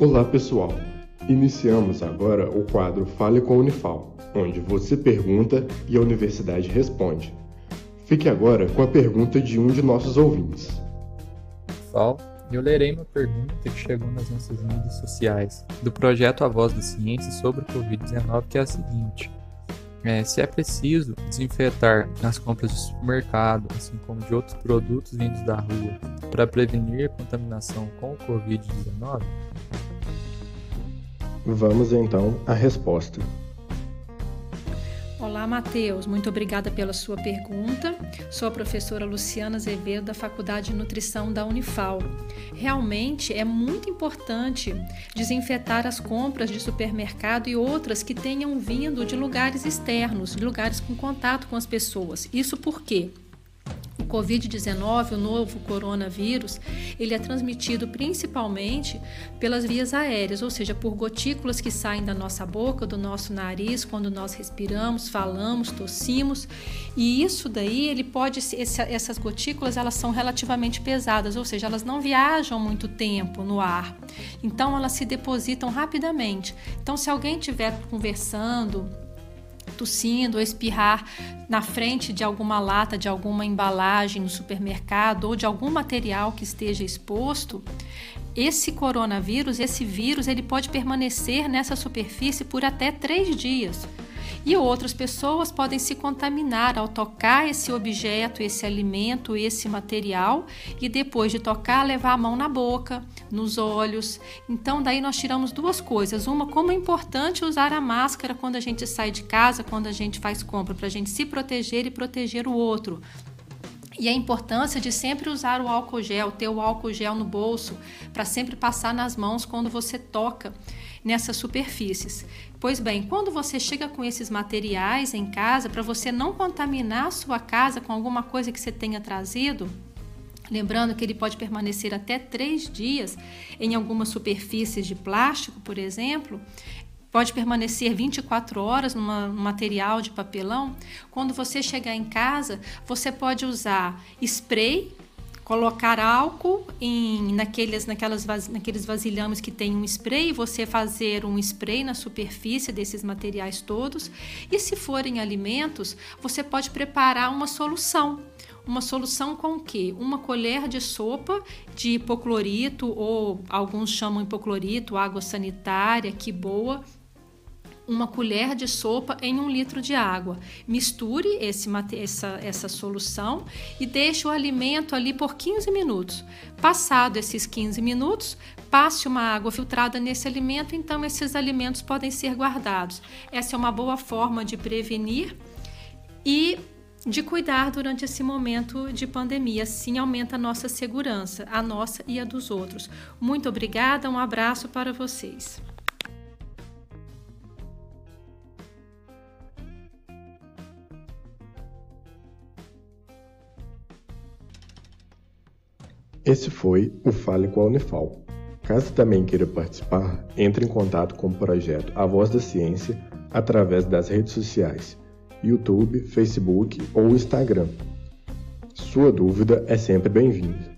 Olá pessoal, iniciamos agora o quadro Fale com a Unifal, onde você pergunta e a universidade responde. Fique agora com a pergunta de um de nossos ouvintes. Fal, eu lerei uma pergunta que chegou nas nossas redes sociais do projeto A Voz da Ciência sobre o Covid-19, que é a seguinte: é, se é preciso desinfetar as compras de supermercado, assim como de outros produtos vindos da rua, para prevenir contaminação com o Covid-19? Vamos então à resposta. Olá, Matheus. Muito obrigada pela sua pergunta. Sou a professora Luciana Azevedo, da Faculdade de Nutrição da Unifal. Realmente é muito importante desinfetar as compras de supermercado e outras que tenham vindo de lugares externos, de lugares com contato com as pessoas. Isso por quê? Covid-19, o novo coronavírus, ele é transmitido principalmente pelas vias aéreas, ou seja, por gotículas que saem da nossa boca, do nosso nariz, quando nós respiramos, falamos, tossimos. E isso daí, ele pode essas gotículas, elas são relativamente pesadas, ou seja, elas não viajam muito tempo no ar. Então elas se depositam rapidamente. Então se alguém estiver conversando, tossindo ou espirrar na frente de alguma lata, de alguma embalagem no supermercado ou de algum material que esteja exposto, esse coronavírus, esse vírus, ele pode permanecer nessa superfície por até três dias e outras pessoas podem se contaminar ao tocar esse objeto, esse alimento, esse material e depois de tocar levar a mão na boca, nos olhos. Então daí nós tiramos duas coisas. Uma, como é importante usar a máscara quando a gente sai de casa, quando a gente faz compra, para a gente se proteger e proteger o outro. E a importância de sempre usar o álcool gel, ter o álcool gel no bolso, para sempre passar nas mãos quando você toca nessas superfícies. Pois bem, quando você chega com esses materiais em casa, para você não contaminar a sua casa com alguma coisa que você tenha trazido, Lembrando que ele pode permanecer até três dias em algumas superfícies de plástico, por exemplo, pode permanecer 24 horas num material de papelão. Quando você chegar em casa, você pode usar spray colocar álcool em naqueles, naquelas, naqueles vasilhames que tem um spray, você fazer um spray na superfície desses materiais todos. E se forem alimentos, você pode preparar uma solução. Uma solução com o quê? Uma colher de sopa de hipoclorito, ou alguns chamam hipoclorito, água sanitária, que boa, uma colher de sopa em um litro de água. Misture esse, essa, essa solução e deixe o alimento ali por 15 minutos. Passado esses 15 minutos, passe uma água filtrada nesse alimento, então esses alimentos podem ser guardados. Essa é uma boa forma de prevenir e de cuidar durante esse momento de pandemia. Assim aumenta a nossa segurança, a nossa e a dos outros. Muito obrigada, um abraço para vocês. Esse foi o Fale com a Unifal. Caso também queira participar, entre em contato com o projeto A Voz da Ciência através das redes sociais, YouTube, Facebook ou Instagram. Sua dúvida é sempre bem-vinda.